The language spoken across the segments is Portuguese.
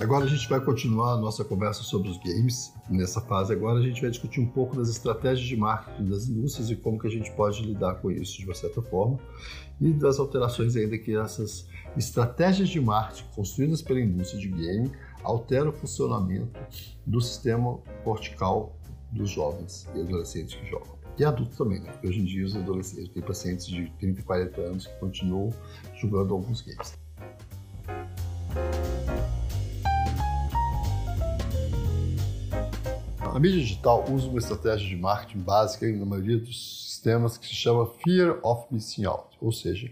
Agora a gente vai continuar a nossa conversa sobre os games. Nessa fase agora a gente vai discutir um pouco das estratégias de marketing das indústrias e como que a gente pode lidar com isso de uma certa forma e das alterações ainda que essas estratégias de marketing construídas pela indústria de game alteram o funcionamento do sistema cortical dos jovens e adolescentes que jogam. E adultos também, né? Porque hoje em dia os adolescentes têm pacientes de 30 e 40 anos que continuam jogando alguns games. A mídia digital usa uma estratégia de marketing básica na maioria dos sistemas que se chama Fear of Missing Out, ou seja,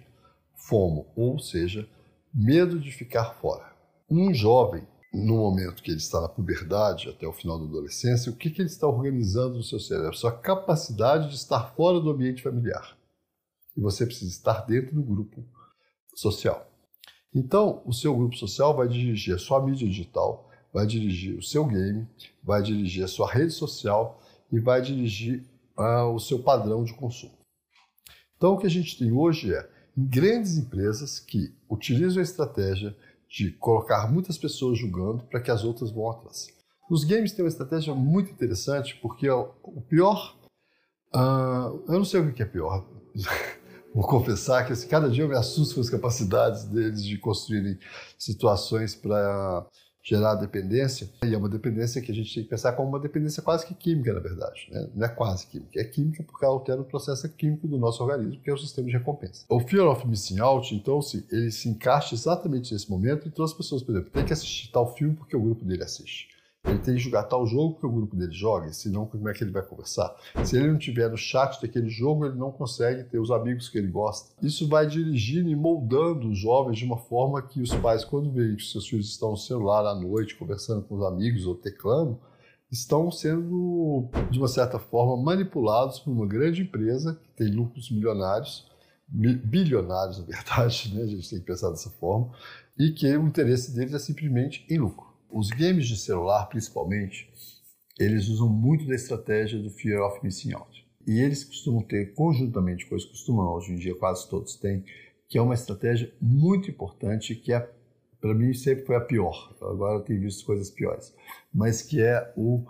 FOMO, ou seja, medo de ficar fora. Um jovem, no momento que ele está na puberdade, até o final da adolescência, o que, que ele está organizando no seu cérebro? Sua capacidade de estar fora do ambiente familiar. E você precisa estar dentro do grupo social. Então, o seu grupo social vai dirigir a sua mídia digital, vai dirigir o seu game, vai dirigir a sua rede social e vai dirigir uh, o seu padrão de consumo. Então, o que a gente tem hoje é grandes empresas que utilizam a estratégia de colocar muitas pessoas jogando para que as outras vão atrás. Os games têm uma estratégia muito interessante porque o pior. Uh, eu não sei o que é pior. Vou confessar que cada dia eu me assusto com as capacidades deles de construírem situações para gerar dependência, e é uma dependência que a gente tem que pensar como uma dependência quase que química, na verdade. Né? Não é quase química, é química porque ela altera o processo químico do nosso organismo, que é o sistema de recompensa. O Fear of Missing Out, então, se ele se encaixa exatamente nesse momento, então as pessoas, por exemplo, têm que assistir tal filme porque o grupo dele assiste. Ele tem que jogar tal jogo que o grupo dele joga, senão como é que ele vai conversar? Se ele não tiver no chat daquele jogo, ele não consegue ter os amigos que ele gosta. Isso vai dirigindo e moldando os jovens de uma forma que os pais, quando veem que seus filhos estão no celular à noite, conversando com os amigos ou teclando, estão sendo, de uma certa forma, manipulados por uma grande empresa que tem lucros milionários, bilionários, na verdade, né? a gente tem que pensar dessa forma, e que o interesse deles é simplesmente em lucro. Os games de celular, principalmente, eles usam muito da estratégia do Fear of Missing Out. E eles costumam ter, conjuntamente, coisas costumam, hoje em dia quase todos têm, que é uma estratégia muito importante, que é, para mim, sempre foi a pior. Agora eu tenho visto coisas piores. Mas que é o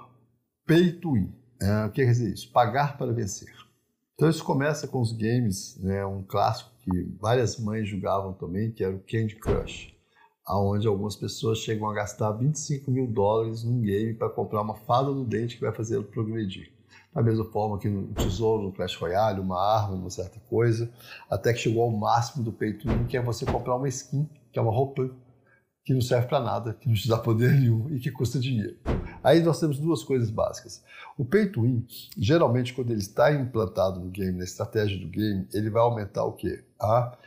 pay to win. É, o que quer dizer isso? Pagar para vencer. Então isso começa com os games, né, um clássico que várias mães jogavam também, que era o Candy Crush aonde algumas pessoas chegam a gastar 25 mil dólares num game para comprar uma fada no dente que vai fazê-lo progredir. Da mesma forma que no tesouro, no Clash Royale, uma arma, uma certa coisa, até que chegou ao máximo do pay to win, que é você comprar uma skin, que é uma roupa que não serve para nada, que não te dá poder nenhum e que custa dinheiro. Aí nós temos duas coisas básicas. O pay to win, geralmente quando ele está implantado no game, na estratégia do game, ele vai aumentar o quê? A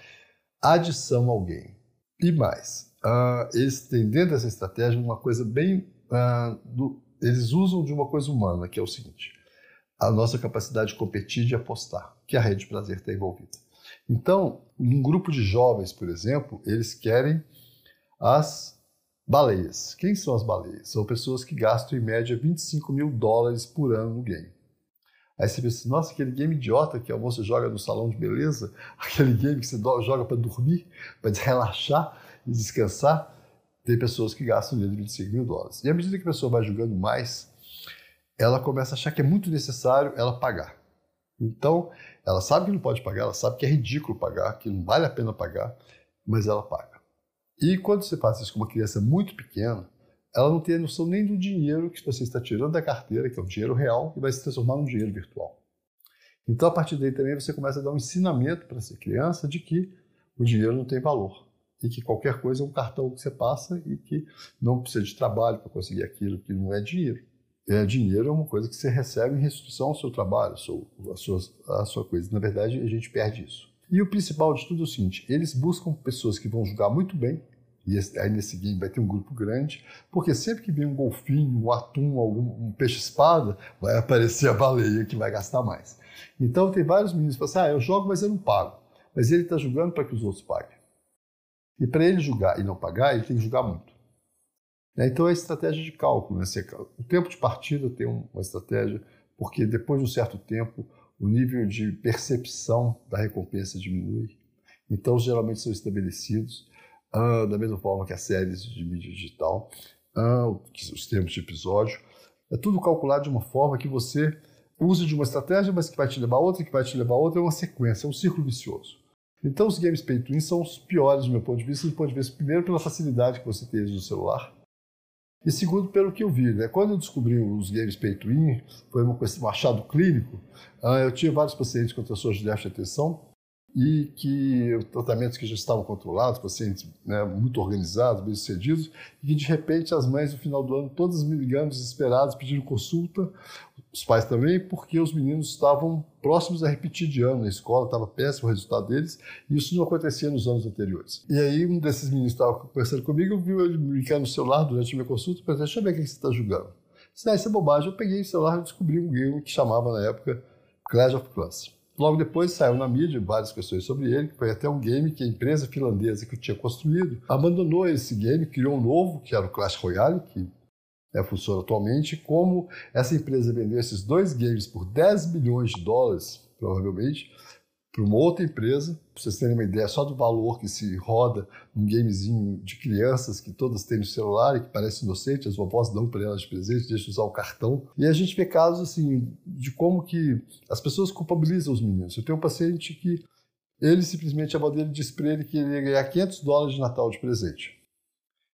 adição ao game. E mais, uh, eles têm dentro dessa estratégia uma coisa bem. Uh, do, eles usam de uma coisa humana, que é o seguinte: a nossa capacidade de competir e de apostar, que a rede de prazer está envolvida. Então, um grupo de jovens, por exemplo, eles querem as baleias. Quem são as baleias? São pessoas que gastam em média 25 mil dólares por ano no game. Aí você pensa, nossa, aquele game idiota que a moça joga no salão de beleza, aquele game que você joga para dormir, para relaxar, e descansar, tem pessoas que gastam nele 25 mil dólares. E à medida que a pessoa vai jogando mais, ela começa a achar que é muito necessário ela pagar. Então, ela sabe que não pode pagar, ela sabe que é ridículo pagar, que não vale a pena pagar, mas ela paga. E quando você faz isso com uma criança muito pequena, ela não tem a noção nem do dinheiro que você está tirando da carteira, que é o dinheiro real, e vai se transformar num dinheiro virtual. Então, a partir daí também você começa a dar um ensinamento para essa criança de que o dinheiro não tem valor e que qualquer coisa é um cartão que você passa e que não precisa de trabalho para conseguir aquilo, que não é dinheiro. É, dinheiro é uma coisa que você recebe em restrição ao seu trabalho, a sua, a sua coisa. Na verdade, a gente perde isso. E o principal de tudo é o seguinte: eles buscam pessoas que vão jogar muito bem, e aí nesse game vai ter um grupo grande, porque sempre que vem um golfinho, um atum, algum um peixe-espada, vai aparecer a baleia que vai gastar mais. Então tem vários meninos que falam assim: ah, eu jogo, mas eu não pago. Mas ele está jogando para que os outros paguem. E para ele julgar e não pagar, ele tem que julgar muito. Né, então é estratégia de cálculo. Né? O tempo de partida tem uma estratégia, porque depois de um certo tempo o nível de percepção da recompensa diminui. Então geralmente são estabelecidos uh, da mesma forma que as séries de mídia digital. ah, os termos de episódio. É tudo calculado de uma forma que você use de uma estratégia, mas que vai te levar a outra, que vai te levar a outra, é uma sequência, é um círculo vicioso. Então os games pay to win são os piores do meu ponto de vista, do ponto de vista primeiro pela facilidade que você tem no celular, e segundo pelo que eu vi. Né? Quando eu descobri os games pay to win, foi uma questão, um achado clínico, ah, eu tinha vários pacientes com transtorno de déficit de atenção, e que tratamentos que já estavam controlados, pacientes né, muito organizados, bem sucedidos, e que de repente as mães no final do ano todas me ligando desesperadas, pedindo consulta, os pais também, porque os meninos estavam próximos a repetir de ano na escola, estava péssimo o resultado deles, e isso não acontecia nos anos anteriores. E aí um desses meninos estava conversando comigo, eu vi ele brincando no celular durante a minha consulta, pensei, deixa eu ver o que você está julgando. Disse, ah, isso é bobagem. Eu peguei o celular e descobri um game que chamava na época Clash of Clans. Logo depois saiu na mídia várias questões sobre ele, que foi até um game que a empresa finlandesa que tinha construído abandonou esse game, criou um novo, que era o Clash Royale, que é, funciona atualmente. Como essa empresa vendeu esses dois games por 10 milhões de dólares, provavelmente, para uma outra empresa. Para vocês terem uma ideia só do valor que se roda um gamezinho de crianças que todas têm no celular e que parece inocente, as vovós dão para elas de presente, deixam usar o cartão. E a gente vê casos assim de como que as pessoas culpabilizam os meninos. Eu tenho um paciente que ele simplesmente, a dele disse para ele que ele ia ganhar 500 dólares de Natal de presente.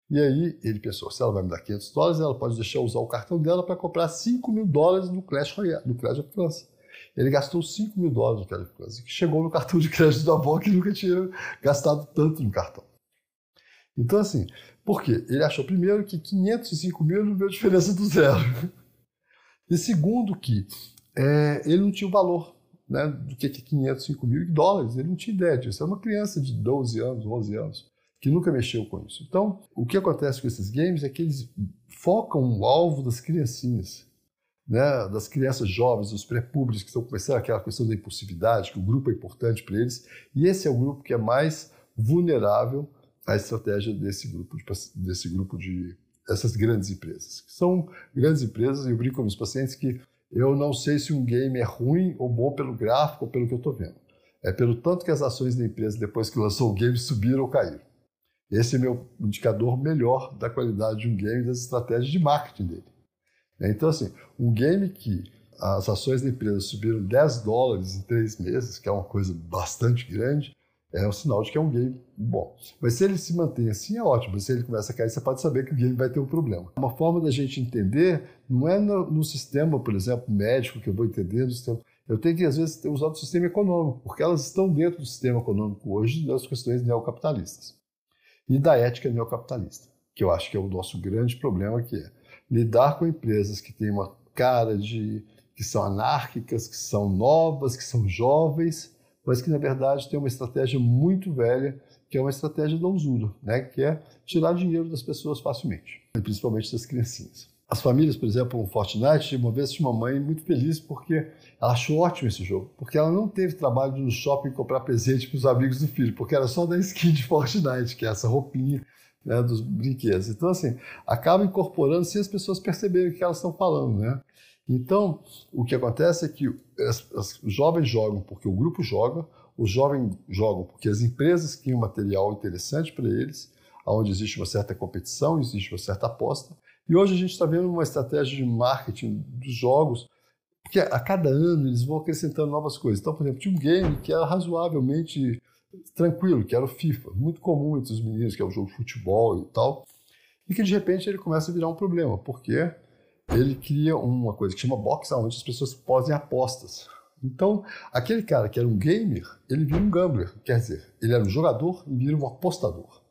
E aí ele pensou, se ela vai me dar 500 dólares, ela pode deixar eu usar o cartão dela para comprar 5 mil dólares no Clash Royale, no Clash of Clans. Ele gastou 5 mil dólares no Clash of Clans, que chegou no cartão de crédito da avó que nunca tinha gastado tanto no cartão. Então assim, por quê? Ele achou primeiro que 505 mil não deu diferença do zero. E segundo que é, ele não tinha o valor né, do que é 505 mil dólares, ele não tinha ideia disso. É uma criança de 12 anos, 11 anos que nunca mexeu com isso. Então, o que acontece com esses games é que eles focam o alvo das criancinhas, né, das crianças jovens, dos pré-públicos que estão começando aquela questão da impulsividade, que o grupo é importante para eles, e esse é o grupo que é mais vulnerável à estratégia desse grupo de, desse grupo de essas grandes empresas. São grandes empresas, e eu brinco com meus pacientes que eu não sei se um game é ruim ou bom pelo gráfico ou pelo que eu estou vendo. É pelo tanto que as ações da empresa, depois que lançou o game, subiram ou caíram. Esse é meu indicador melhor da qualidade de um game e das estratégias de marketing dele. Então, assim, um game que as ações da empresa subiram 10 dólares em três meses, que é uma coisa bastante grande, é um sinal de que é um game bom. Mas se ele se mantém assim, é ótimo. Se ele começa a cair, você pode saber que o game vai ter um problema. Uma forma da gente entender não é no, no sistema, por exemplo, médico, que eu vou entender no sistema. Eu tenho que, às vezes, usar o sistema econômico, porque elas estão dentro do sistema econômico hoje das questões neocapitalistas e da ética neocapitalista, que eu acho que é o nosso grande problema, que é lidar com empresas que têm uma cara de que são anárquicas, que são novas, que são jovens, mas que na verdade têm uma estratégia muito velha, que é uma estratégia da usura, né? que é tirar dinheiro das pessoas facilmente, principalmente das criancinhas. As famílias, por exemplo, o Fortnite, uma vez tinha uma mãe muito feliz porque ela achou ótimo esse jogo, porque ela não teve trabalho de ir no shopping comprar presente para os amigos do filho, porque era só da skin de Fortnite, que é essa roupinha né, dos brinquedos. Então, assim, acaba incorporando sem as pessoas perceberem o que elas estão falando, né? Então, o que acontece é que os jovens jogam porque o grupo joga, os jovens jogam porque as empresas criam material interessante para eles, onde existe uma certa competição, existe uma certa aposta, e hoje a gente está vendo uma estratégia de marketing dos jogos, porque a cada ano eles vão acrescentando novas coisas. Então, por exemplo, tinha um game que era razoavelmente tranquilo, que era o FIFA, muito comum entre os meninos, que é o jogo de futebol e tal, e que de repente ele começa a virar um problema, porque ele cria uma coisa que chama box, onde as pessoas posem apostas. Então, aquele cara que era um gamer, ele vira um gambler, quer dizer, ele era um jogador e vira um apostador.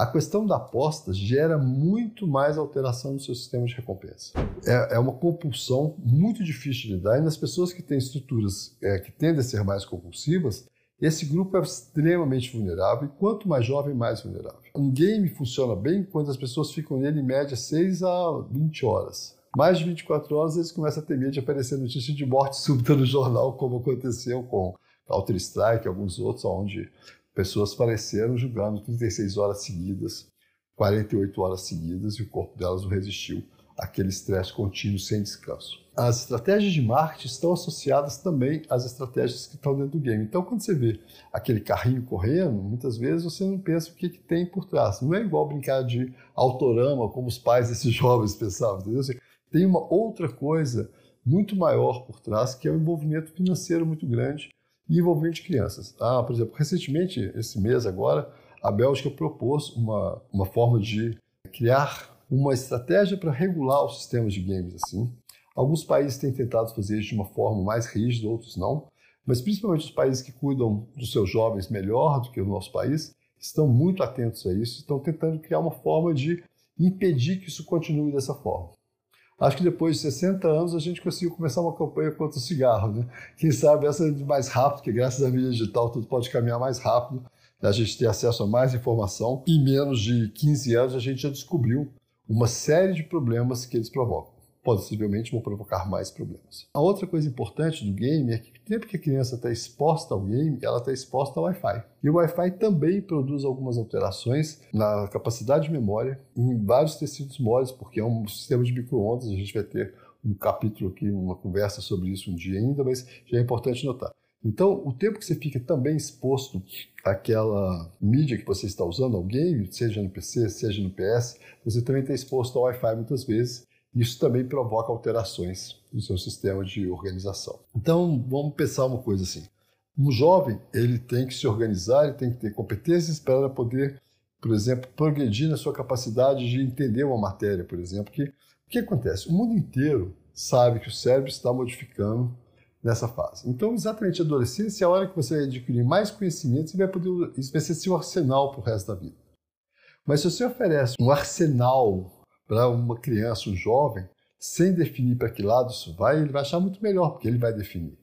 A questão da aposta gera muito mais alteração no seu sistema de recompensa. É, é uma compulsão muito difícil de lidar e nas pessoas que têm estruturas é, que tendem a ser mais compulsivas, esse grupo é extremamente vulnerável e quanto mais jovem, mais vulnerável. Um game funciona bem quando as pessoas ficam nele em média 6 a 20 horas. Mais de 24 horas eles começam a ter medo de aparecer notícia de morte súbita no jornal, como aconteceu com Counter-Strike e alguns outros, onde pessoas faleceram jogando 36 horas seguidas, 48 horas seguidas, e o corpo delas não resistiu aquele estresse contínuo sem descanso. As estratégias de marketing estão associadas também às estratégias que estão dentro do game. Então, quando você vê aquele carrinho correndo, muitas vezes você não pensa o que, que tem por trás. Não é igual brincar de autorama, como os pais desses jovens pensavam, entendeu? Tem uma outra coisa muito maior por trás, que é o envolvimento financeiro muito grande e envolvimento de crianças. Ah, por exemplo, recentemente, esse mês agora, a Bélgica propôs uma, uma forma de criar uma estratégia para regular os sistemas de games assim. Alguns países têm tentado fazer isso de uma forma mais rígida, outros não. Mas principalmente os países que cuidam dos seus jovens melhor do que o nosso país estão muito atentos a isso, estão tentando criar uma forma de impedir que isso continue dessa forma. Acho que depois de 60 anos a gente conseguiu começar uma campanha contra o cigarro. Né? Quem sabe essa é mais rápido, que graças à mídia digital tudo pode caminhar mais rápido, a gente ter acesso a mais informação. Em menos de 15 anos a gente já descobriu uma série de problemas que eles provocam possivelmente vão provocar mais problemas. A outra coisa importante do game é que tempo que a criança está exposta ao game, ela está exposta ao Wi-Fi. E o Wi-Fi também produz algumas alterações na capacidade de memória em vários tecidos moles, porque é um sistema de microondas, a gente vai ter um capítulo aqui, uma conversa sobre isso um dia ainda, mas já é importante notar. Então, o tempo que você fica também exposto àquela mídia que você está usando, ao game, seja no PC, seja no PS, você também está exposto ao Wi-Fi muitas vezes, isso também provoca alterações no seu sistema de organização. Então, vamos pensar uma coisa assim. Um jovem, ele tem que se organizar, ele tem que ter competências para poder, por exemplo, progredir na sua capacidade de entender uma matéria, por exemplo. Que, o que acontece? O mundo inteiro sabe que o cérebro está modificando nessa fase. Então, exatamente a adolescência é a hora que você adquirir mais conhecimentos e vai poder, isso vai ser seu arsenal para o resto da vida. Mas se você oferece um arsenal para uma criança, um jovem, sem definir para que lado isso vai, ele vai achar muito melhor, porque ele vai definir.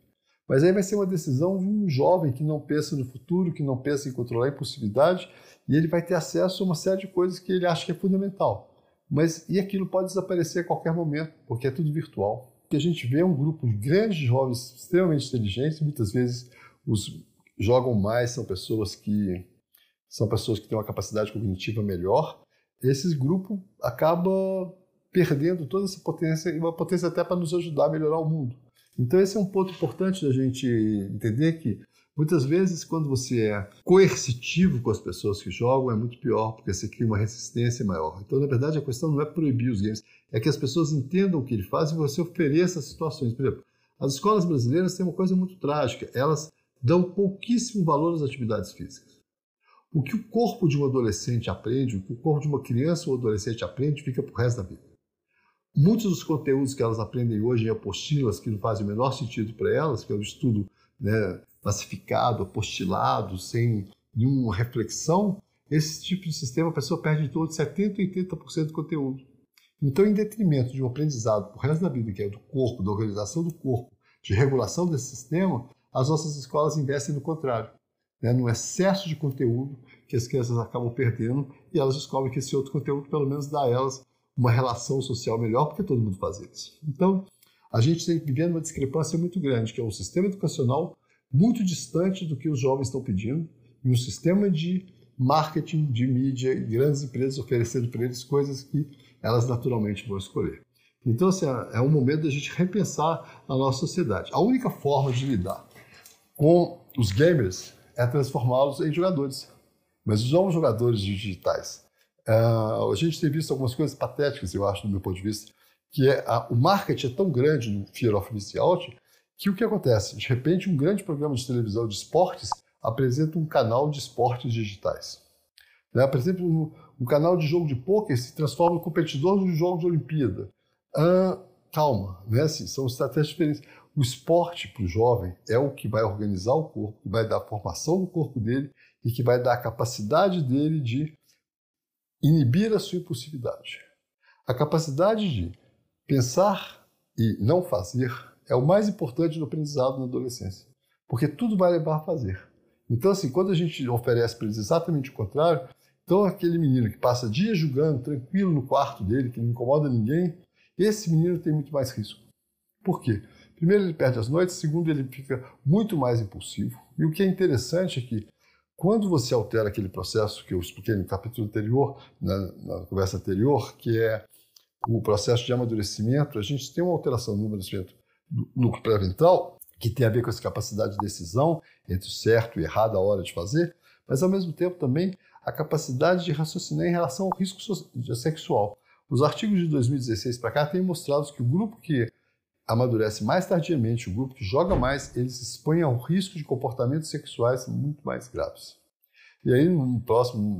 Mas aí vai ser uma decisão de um jovem que não pensa no futuro, que não pensa em controlar a impulsividade, e ele vai ter acesso a uma série de coisas que ele acha que é fundamental. Mas e aquilo pode desaparecer a qualquer momento, porque é tudo virtual. Que a gente vê é um grupo de jovens extremamente inteligentes, muitas vezes os jogam mais são pessoas que são pessoas que têm uma capacidade cognitiva melhor, esse grupo acaba perdendo toda essa potência e uma potência até para nos ajudar a melhorar o mundo. Então esse é um ponto importante da gente entender que muitas vezes quando você é coercitivo com as pessoas que jogam é muito pior porque você cria uma resistência maior. Então na verdade a questão não é proibir os games, é que as pessoas entendam o que ele faz e você ofereça situações. Por exemplo, as escolas brasileiras têm uma coisa muito trágica, elas dão pouquíssimo valor às atividades físicas. O que o corpo de um adolescente aprende, o que o corpo de uma criança ou adolescente aprende, fica para o resto da vida. Muitos dos conteúdos que elas aprendem hoje em apostilas que não fazem o menor sentido para elas, que é o estudo né, classificado, apostilado, sem nenhuma reflexão, esse tipo de sistema a pessoa perde em torno de 70% a 80% do conteúdo. Então, em detrimento de um aprendizado para o resto da vida, que é do corpo, da organização do corpo, de regulação desse sistema, as nossas escolas investem no contrário né, no excesso de conteúdo que as crianças acabam perdendo e elas descobrem que esse outro conteúdo pelo menos dá a elas uma relação social melhor, porque todo mundo faz isso. Então, a gente tem vivendo uma discrepância muito grande, que é um sistema educacional muito distante do que os jovens estão pedindo e um sistema de marketing, de mídia e grandes empresas oferecendo para eles coisas que elas naturalmente vão escolher. Então, assim, é um momento da gente repensar a nossa sociedade. A única forma de lidar com os gamers é transformá-los em jogadores. Mas novos jogadores digitais, uh, a gente tem visto algumas coisas patéticas, eu acho, do meu ponto de vista, que é a, o marketing é tão grande no Fear of Missing Out que o que acontece? De repente, um grande programa de televisão de esportes apresenta um canal de esportes digitais. Né? Por exemplo, um, um, canal de jogo de pôquer se transforma em competidor de jogo de Olimpíada. Calma, né? Assim, são estratégias diferentes. O esporte para o jovem é o que vai organizar o corpo, que vai dar a formação do corpo dele e que vai dar a capacidade dele de inibir a sua impulsividade. A capacidade de pensar e não fazer é o mais importante do aprendizado na adolescência, porque tudo vai levar a fazer. Então, assim, quando a gente oferece para eles exatamente o contrário, então aquele menino que passa dias jogando tranquilo no quarto dele, que não incomoda ninguém, esse menino tem muito mais risco. Por quê? Primeiro, ele perde as noites, segundo, ele fica muito mais impulsivo. E o que é interessante é que, quando você altera aquele processo que eu expliquei no capítulo anterior, na, na conversa anterior, que é o processo de amadurecimento, a gente tem uma alteração no amadurecimento do núcleo pré-ventral, que tem a ver com essa capacidade de decisão entre o certo e errado a hora de fazer, mas ao mesmo tempo também a capacidade de raciocinar em relação ao risco sexual. Os artigos de 2016 para cá têm mostrado que o grupo que amadurece mais tardiamente, o grupo que joga mais, eles expõem ao risco de comportamentos sexuais muito mais graves. E aí, no próximo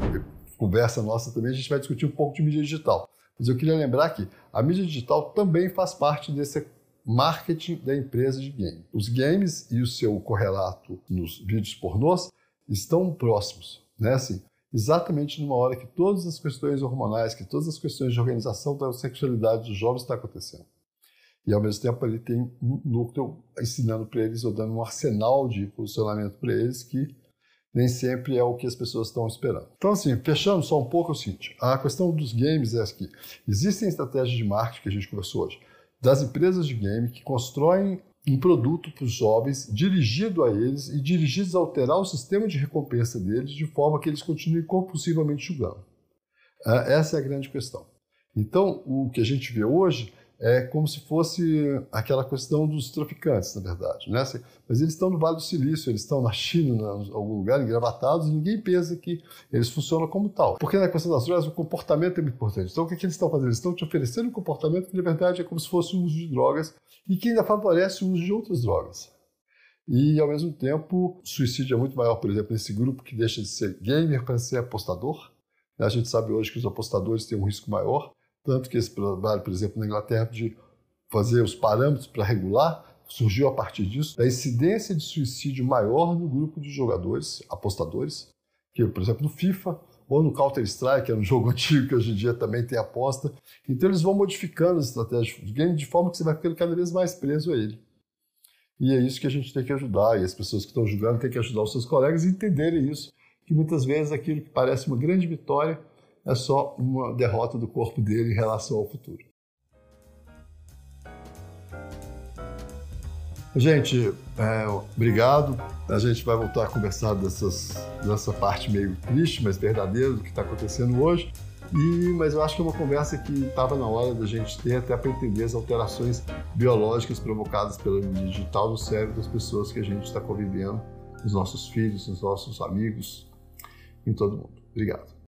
conversa nossa também, a gente vai discutir um pouco de mídia digital. Mas eu queria lembrar que a mídia digital também faz parte desse marketing da empresa de game. Os games e o seu correlato nos vídeos pornôs estão próximos, né? Assim, exatamente numa hora que todas as questões hormonais, que todas as questões de organização da sexualidade dos jovens estão acontecendo. E ao mesmo tempo ele tem um núcleo ensinando para eles ou dando um arsenal de posicionamento para eles que nem sempre é o que as pessoas estão esperando. Então, assim, fechando só um pouco é o seguinte: a questão dos games é que existem estratégias de marketing que a gente conversou hoje, das empresas de game que constroem um produto para os jovens, dirigido a eles e dirigidos a alterar o sistema de recompensa deles de forma que eles continuem compulsivamente julgando. É, essa é a grande questão. Então, o que a gente vê hoje é como se fosse aquela questão dos traficantes, na verdade. Né? Mas eles estão no Vale do Silício, eles estão na China, em algum lugar, engravatados, e ninguém pensa que eles funcionam como tal. Porque na questão das drogas, o comportamento é muito importante. Então, o que, que eles estão fazendo? Eles estão te oferecendo um comportamento que, na verdade, é como se fosse o uso de drogas e que ainda favorece o uso de outras drogas. E, ao mesmo tempo, o suicídio é muito maior, por exemplo, nesse grupo que deixa de ser gamer para ser apostador. A gente sabe hoje que os apostadores têm um risco maior tanto que esse trabalho, por exemplo, na Inglaterra, de fazer os parâmetros para regular, surgiu a partir disso, da incidência de suicídio maior no grupo de jogadores, apostadores, que, por exemplo, no FIFA ou no Counter-Strike, que é um jogo antigo que hoje em dia também tem aposta. Então eles vão modificando as estratégias do game de forma que você vai ficando cada vez mais preso a ele. E é isso que a gente tem que ajudar, e as pessoas que estão jogando têm que ajudar os seus colegas a entenderem isso, que muitas vezes aquilo que parece uma grande vitória é só uma derrota do corpo dele em relação ao futuro. Gente, é, obrigado. A gente vai voltar a conversar dessas, dessa parte meio triste, mas verdadeira do que está acontecendo hoje. E, mas eu acho que é uma conversa que estava na hora da gente ter até para entender as alterações biológicas provocadas mídia digital no cérebro das pessoas que a gente está convivendo, nos nossos filhos, nos nossos amigos, em todo mundo. Obrigado.